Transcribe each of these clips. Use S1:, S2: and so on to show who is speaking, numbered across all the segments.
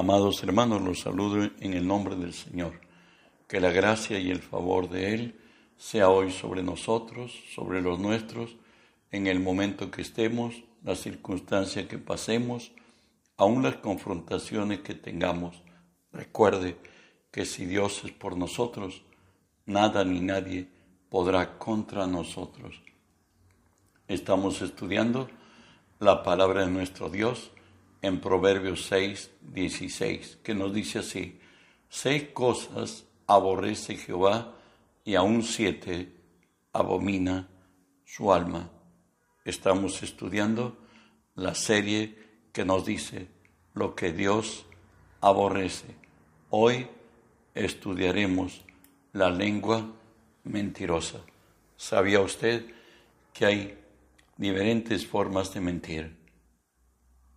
S1: Amados hermanos, los saludo en el nombre del Señor. Que la gracia y el favor de Él sea hoy sobre nosotros, sobre los nuestros, en el momento que estemos, la circunstancia que pasemos, aun las confrontaciones que tengamos. Recuerde que si Dios es por nosotros, nada ni nadie podrá contra nosotros. Estamos estudiando la palabra de nuestro Dios en Proverbios 6, 16, que nos dice así, seis cosas aborrece Jehová y aún siete abomina su alma. Estamos estudiando la serie que nos dice lo que Dios aborrece. Hoy estudiaremos la lengua mentirosa. ¿Sabía usted que hay diferentes formas de mentir?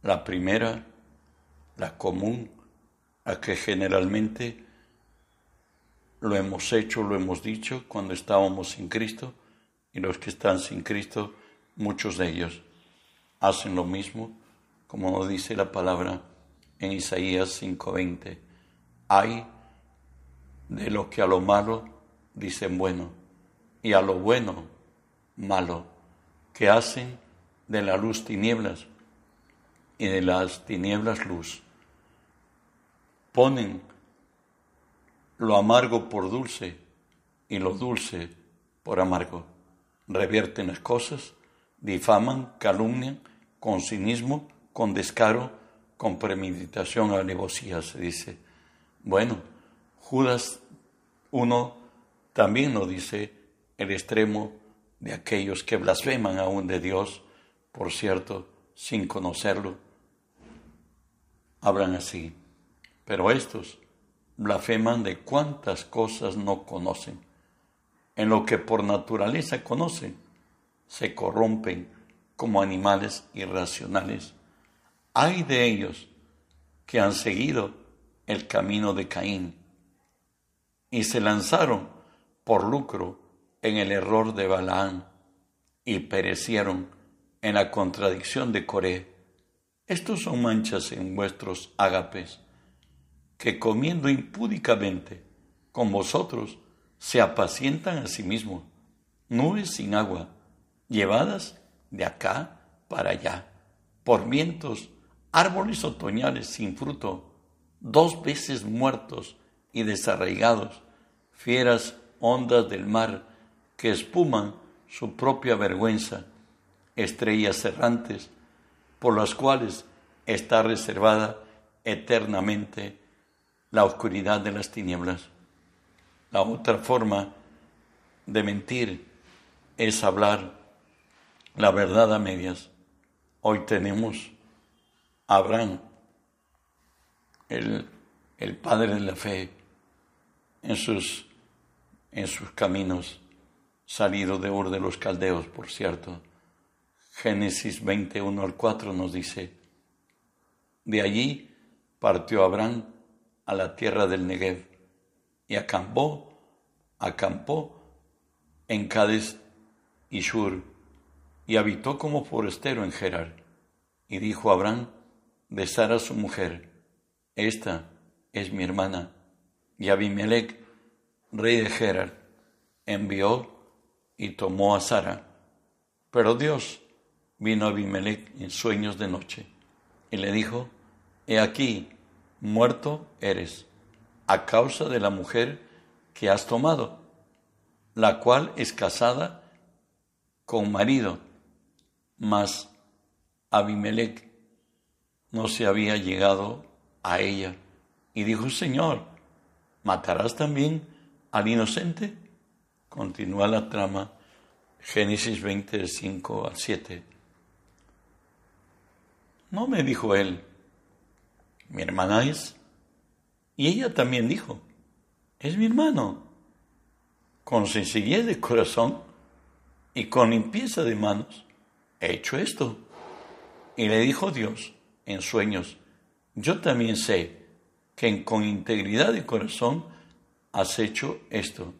S1: La primera, la común, a que generalmente lo hemos hecho, lo hemos dicho cuando estábamos sin Cristo, y los que están sin Cristo, muchos de ellos hacen lo mismo, como nos dice la palabra en Isaías 5:20. Hay de lo que a lo malo dicen bueno, y a lo bueno malo, que hacen de la luz tinieblas y de las tinieblas luz. Ponen lo amargo por dulce y lo dulce por amargo. Revierten las cosas, difaman, calumnian, con cinismo, con descaro, con premeditación, alevosía, se dice. Bueno, Judas 1 también nos dice el extremo de aquellos que blasfeman aún de Dios, por cierto, sin conocerlo, hablan así. Pero estos blasfeman de cuántas cosas no conocen. En lo que por naturaleza conocen, se corrompen como animales irracionales. Hay de ellos que han seguido el camino de Caín y se lanzaron por lucro en el error de Balaán y perecieron en la contradicción de Coré. Estos son manchas en vuestros ágapes, que comiendo impúdicamente con vosotros se apacientan a sí mismos, nubes sin agua, llevadas de acá para allá, por vientos, árboles otoñales sin fruto, dos veces muertos y desarraigados, fieras ondas del mar que espuman su propia vergüenza, estrellas errantes, por las cuales está reservada eternamente la oscuridad de las tinieblas. La otra forma de mentir es hablar la verdad a medias. Hoy tenemos a Abraham, el, el padre de la fe, en sus, en sus caminos, salido de Ur de los Caldeos, por cierto Génesis 21 al 4 nos dice, de allí partió Abraham a la tierra del Negev y acampó, acampó en Cades y Shur y habitó como forastero en Gerar. Y dijo Abraham de Sara su mujer, esta es mi hermana. Y Abimelech, rey de Gerar, envió y tomó a Sara. Pero Dios vino Abimelech en sueños de noche y le dijo, He aquí, muerto eres, a causa de la mujer que has tomado, la cual es casada con marido. Mas Abimelech no se había llegado a ella y dijo, Señor, ¿matarás también al inocente? Continúa la trama, Génesis 20, 5 al 7. No me dijo él, mi hermana es. Y ella también dijo, es mi hermano. Con sencillez de corazón y con limpieza de manos, he hecho esto. Y le dijo Dios en sueños, yo también sé que con integridad de corazón has hecho esto.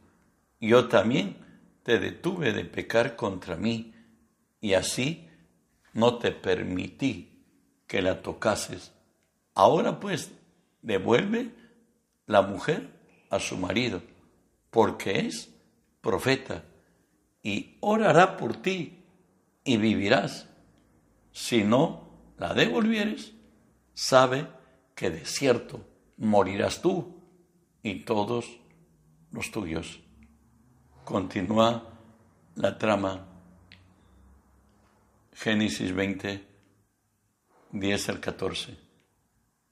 S1: Yo también te detuve de pecar contra mí y así no te permití que la tocases. Ahora pues, devuelve la mujer a su marido, porque es profeta, y orará por ti y vivirás. Si no la devolvieres, sabe que de cierto morirás tú y todos los tuyos. Continúa la trama. Génesis 20, 10 al 14.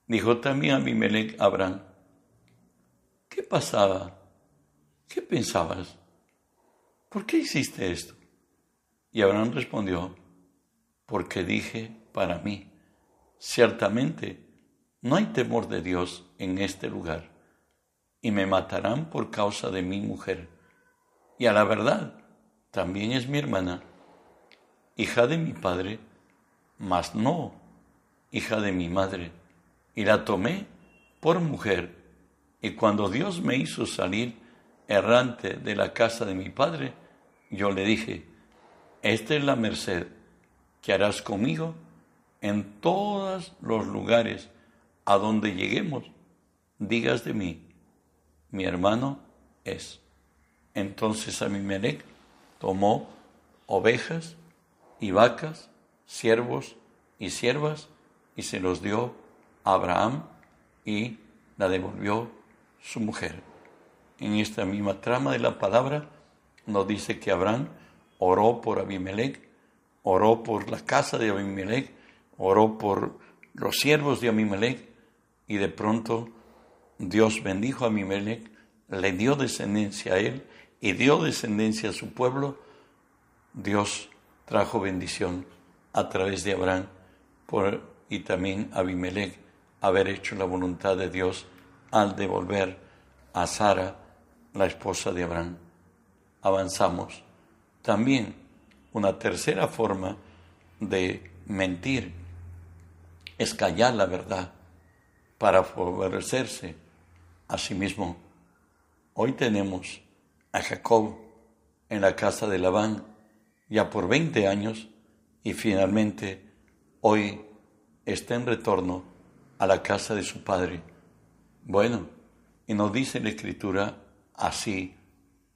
S1: Dijo también Abimelech a Abraham, ¿qué pasaba? ¿Qué pensabas? ¿Por qué hiciste esto? Y Abraham respondió, porque dije para mí, ciertamente no hay temor de Dios en este lugar, y me matarán por causa de mi mujer. Y a la verdad, también es mi hermana, hija de mi padre, mas no hija de mi madre, y la tomé por mujer. Y cuando Dios me hizo salir errante de la casa de mi padre, yo le dije, esta es la merced que harás conmigo en todos los lugares a donde lleguemos. Digas de mí, mi hermano es. Entonces Abimelech tomó ovejas y vacas, siervos y siervas, y se los dio a Abraham y la devolvió su mujer. En esta misma trama de la palabra nos dice que Abraham oró por Abimelech, oró por la casa de Abimelech, oró por los siervos de Abimelech y de pronto Dios bendijo a Abimelech, le dio descendencia a él y dio descendencia a su pueblo. Dios trajo bendición a través de Abraham por, y también Abimelech haber hecho la voluntad de Dios al devolver a Sara, la esposa de Abraham. Avanzamos. También una tercera forma de mentir es callar la verdad para favorecerse a sí mismo. Hoy tenemos a Jacob en la casa de Labán ya por 20 años y finalmente hoy está en retorno a la casa de su padre. Bueno, y nos dice la escritura así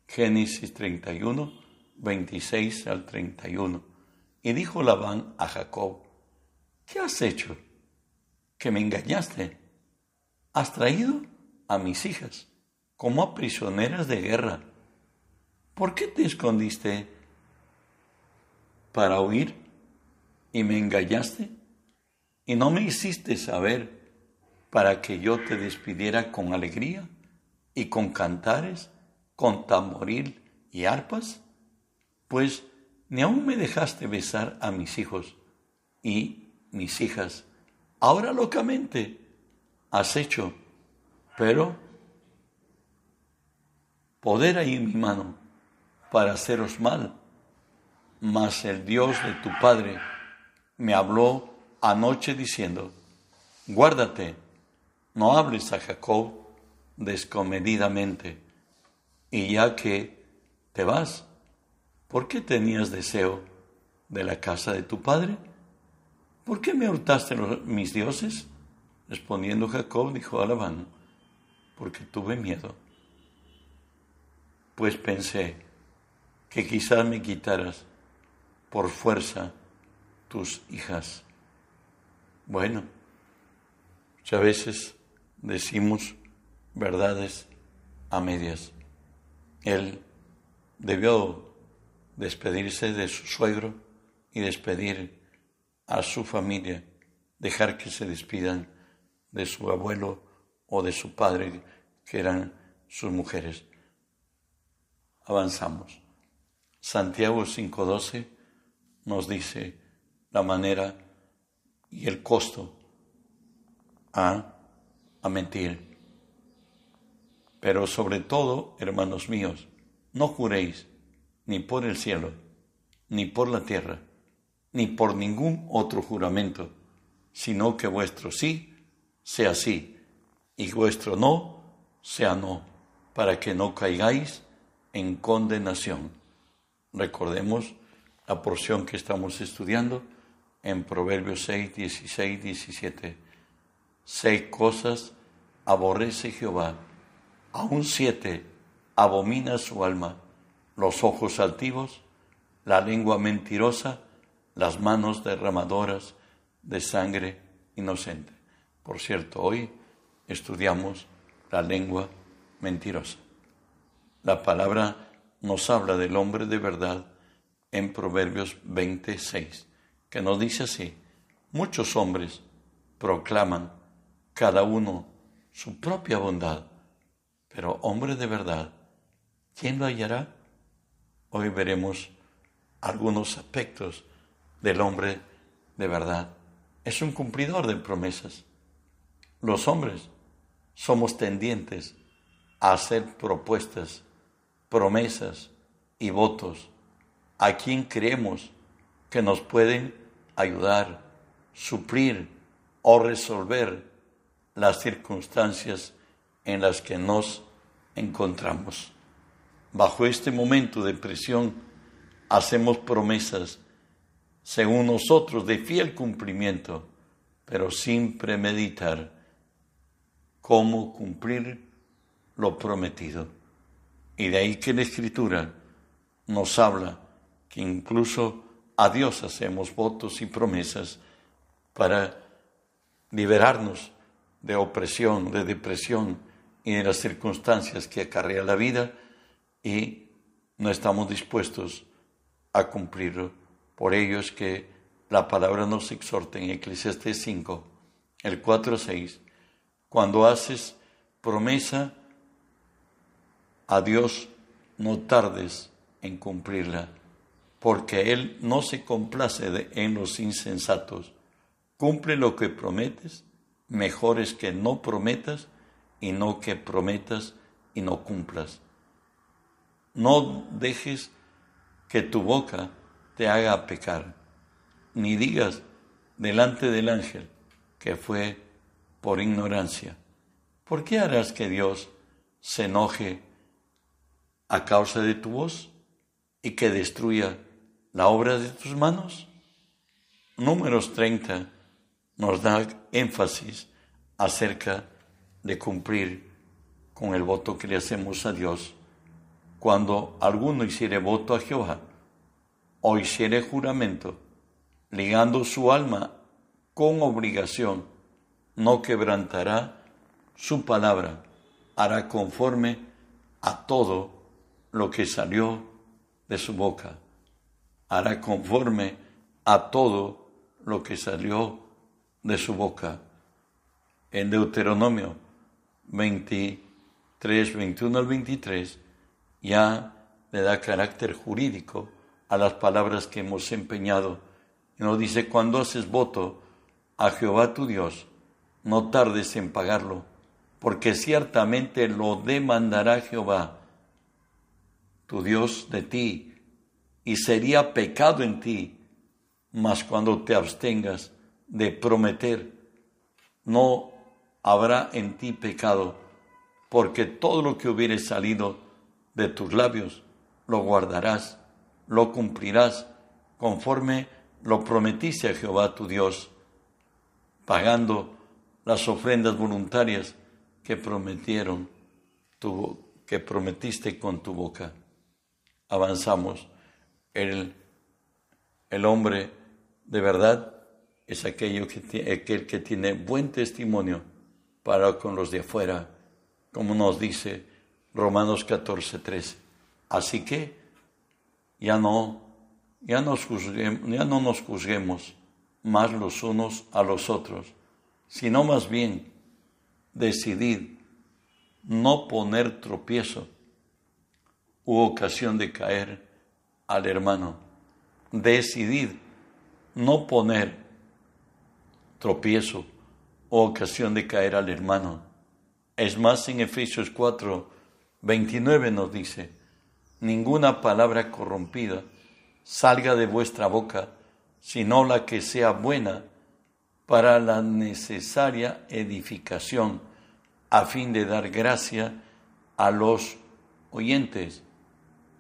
S1: Génesis 31, 26 al 31. Y dijo Labán a Jacob, ¿qué has hecho? Que me engañaste. Has traído a mis hijas como a prisioneras de guerra. ¿Por qué te escondiste para huir y me engañaste? Y no me hiciste saber para que yo te despidiera con alegría y con cantares con tamboril y arpas? Pues ni aún me dejaste besar a mis hijos y mis hijas. Ahora locamente has hecho, pero poder en mi mano para haceros mal. Mas el Dios de tu Padre me habló anoche diciendo, guárdate, no hables a Jacob descomedidamente y ya que te vas, ¿por qué tenías deseo de la casa de tu padre? ¿Por qué me hurtaste mis dioses? Respondiendo Jacob, dijo a Labán, porque tuve miedo. Pues pensé que quizás me quitaras por fuerza tus hijas. Bueno, muchas veces decimos verdades a medias. Él debió despedirse de su suegro y despedir a su familia, dejar que se despidan de su abuelo o de su padre, que eran sus mujeres. Avanzamos. Santiago 5.12 nos dice la manera y el costo a, a mentir. Pero sobre todo, hermanos míos, no juréis ni por el cielo, ni por la tierra, ni por ningún otro juramento, sino que vuestro sí sea sí, y vuestro no sea no, para que no caigáis en condenación. Recordemos la porción que estamos estudiando en Proverbios 6, 16, 17. Seis cosas aborrece Jehová, aún siete abomina su alma, los ojos altivos, la lengua mentirosa, las manos derramadoras de sangre inocente. Por cierto, hoy estudiamos la lengua mentirosa. La palabra nos habla del hombre de verdad en Proverbios 26, que nos dice así, muchos hombres proclaman cada uno su propia bondad, pero hombre de verdad, ¿quién lo hallará? Hoy veremos algunos aspectos del hombre de verdad. Es un cumplidor de promesas. Los hombres somos tendientes a hacer propuestas, promesas y votos a quien creemos que nos pueden ayudar, suplir o resolver las circunstancias en las que nos encontramos. Bajo este momento de presión hacemos promesas según nosotros de fiel cumplimiento, pero sin premeditar cómo cumplir lo prometido. Y de ahí que la Escritura nos habla que incluso a Dios hacemos votos y promesas para liberarnos de opresión, de depresión y de las circunstancias que acarrea la vida y no estamos dispuestos a cumplirlo. Por ello es que la palabra nos exhorta en Eclesiastes 5, el 4 a 6, cuando haces promesa a Dios, no tardes en cumplirla, porque Él no se complace en los insensatos. Cumple lo que prometes, mejor es que no prometas y no que prometas y no cumplas. No dejes que tu boca te haga pecar, ni digas delante del ángel que fue por ignorancia. ¿Por qué harás que Dios se enoje a causa de tu voz y que destruya la obra de tus manos? Números 30 nos da énfasis acerca de cumplir con el voto que le hacemos a Dios cuando alguno hiciere voto a Jehová o hiciere juramento, ligando su alma con obligación, no quebrantará su palabra, hará conforme a todo lo que salió de su boca, hará conforme a todo lo que salió de su boca. En Deuteronomio 23, 21 al 23, ya le da carácter jurídico a las palabras que hemos empeñado. Nos dice, cuando haces voto a Jehová tu Dios, no tardes en pagarlo, porque ciertamente lo demandará Jehová, tu Dios, de ti, y sería pecado en ti, mas cuando te abstengas de prometer, no habrá en ti pecado, porque todo lo que hubiere salido de tus labios lo guardarás, lo cumplirás, conforme lo prometiste a Jehová tu Dios, pagando las ofrendas voluntarias que prometieron que prometiste con tu boca. Avanzamos. El, el hombre de verdad es aquello que, aquel que tiene buen testimonio para con los de afuera, como nos dice Romanos 14, 13. Así que ya no, nos ya no nos juzguemos más los unos a los otros, sino más bien decidir no poner tropiezo u ocasión de caer al hermano. Decidir no poner tropiezo o ocasión de caer al hermano. Es más, en Efesios 4, 29 nos dice, ninguna palabra corrompida salga de vuestra boca, sino la que sea buena para la necesaria edificación, a fin de dar gracia a los oyentes.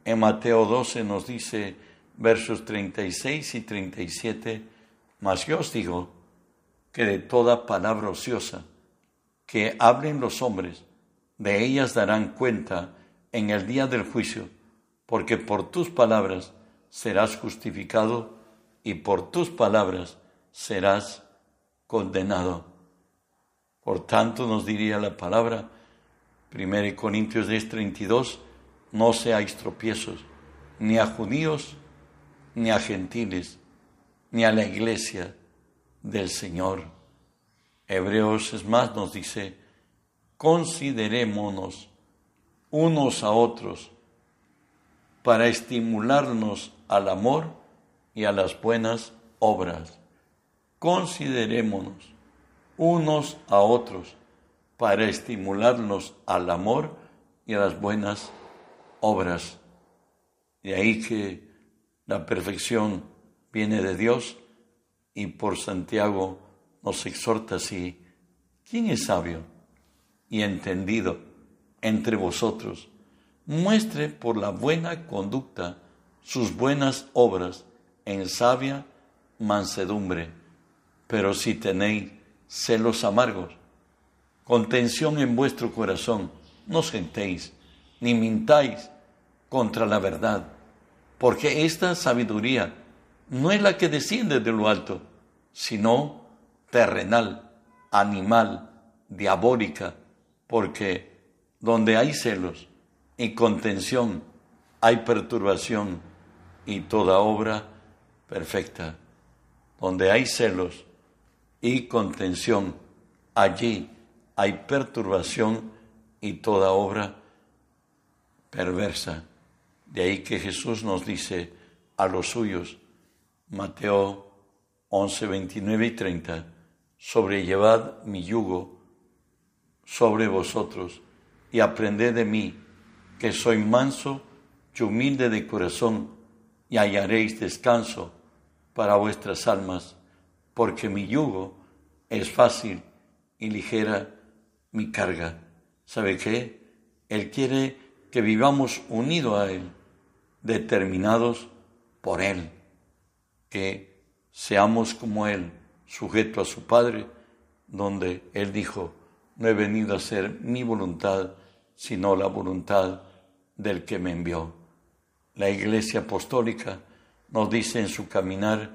S1: En Mateo 12 nos dice versos 36 y 37, mas yo os digo que de toda palabra ociosa que hablen los hombres, de ellas darán cuenta en el día del juicio, porque por tus palabras serás justificado y por tus palabras serás condenado. Por tanto, nos diría la palabra, 1 Corintios 10, 32, no seáis tropiezos, ni a judíos, ni a gentiles, ni a la iglesia del Señor. Hebreos es más nos dice, considerémonos unos a otros para estimularnos al amor y a las buenas obras. Considerémonos unos a otros para estimularnos al amor y a las buenas obras. De ahí que la perfección viene de Dios y por Santiago nos exhorta así, ¿quién es sabio y entendido entre vosotros? Muestre por la buena conducta sus buenas obras en sabia mansedumbre. Pero si tenéis celos amargos, contención en vuestro corazón, no sentéis, ni mintáis contra la verdad, porque esta sabiduría no es la que desciende de lo alto, sino terrenal, animal, diabólica, porque donde hay celos y contención, hay perturbación y toda obra perfecta. Donde hay celos y contención, allí hay perturbación y toda obra perversa. De ahí que Jesús nos dice a los suyos, Mateo 11, 29 y 30, sobrellevad mi yugo sobre vosotros y aprended de mí, que soy manso y humilde de corazón, y hallaréis descanso para vuestras almas, porque mi yugo es fácil y ligera mi carga. ¿Sabe qué? Él quiere que vivamos unidos a Él, determinados por Él, que seamos como Él, sujeto a su Padre, donde Él dijo, no he venido a hacer mi voluntad, sino la voluntad del que me envió. La Iglesia Apostólica nos dice en su caminar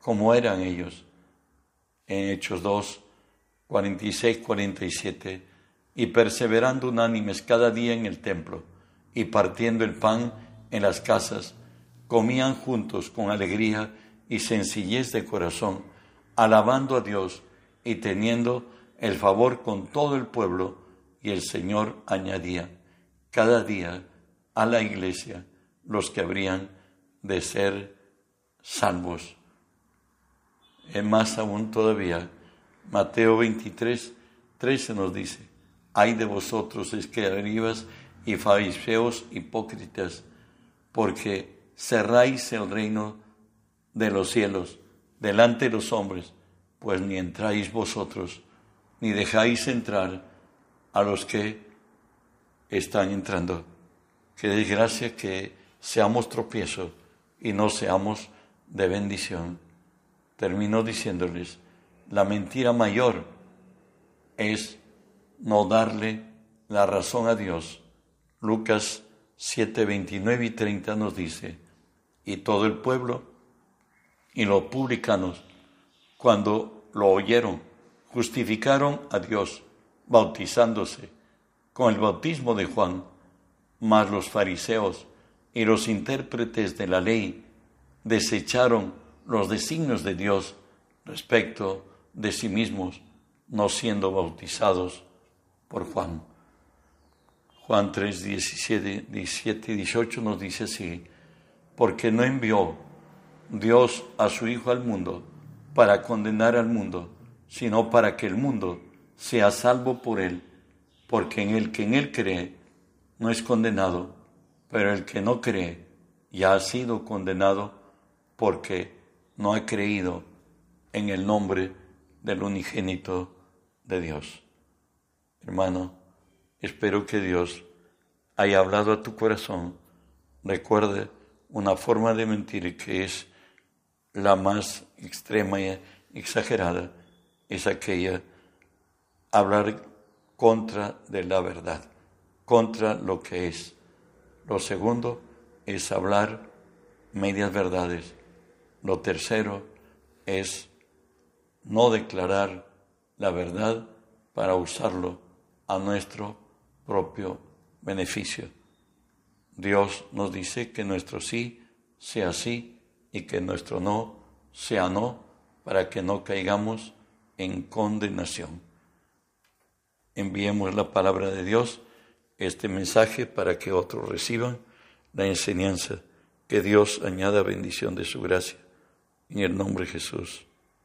S1: cómo eran ellos. En Hechos 2, 46, 47, y perseverando unánimes cada día en el templo, y partiendo el pan en las casas, comían juntos con alegría y sencillez de corazón, alabando a Dios y teniendo el favor con todo el pueblo, y el Señor añadía cada día a la iglesia los que habrían de ser salvos. Es más aún todavía, Mateo 23, 13 nos dice, hay de vosotros escribas y fariseos hipócritas, porque cerráis el reino de los cielos delante de los hombres, pues ni entráis vosotros, ni dejáis entrar a los que están entrando. Qué desgracia que seamos tropiezos y no seamos de bendición. Termino diciéndoles, la mentira mayor es no darle la razón a Dios. Lucas 7, 29 y 30 nos dice, y todo el pueblo y los publicanos, cuando lo oyeron, justificaron a Dios bautizándose con el bautismo de Juan, mas los fariseos y los intérpretes de la ley desecharon los designios de Dios respecto de sí mismos, no siendo bautizados por Juan. Juan 3, 17, 17 y 18 nos dice así, porque no envió Dios a su Hijo al mundo para condenar al mundo, sino para que el mundo sea salvo por él, porque en el que en él cree no es condenado, pero el que no cree ya ha sido condenado porque no ha creído en el nombre del unigénito de Dios. Hermano, espero que Dios haya hablado a tu corazón. Recuerde una forma de mentir que es la más extrema y exagerada, es aquella hablar contra de la verdad, contra lo que es. Lo segundo es hablar medias verdades. Lo tercero es no declarar la verdad para usarlo a nuestro propio beneficio. Dios nos dice que nuestro sí sea sí y que nuestro no sea no para que no caigamos en condenación. Enviemos la palabra de Dios, este mensaje, para que otros reciban la enseñanza. Que Dios añada bendición de su gracia. En el nombre de Jesús.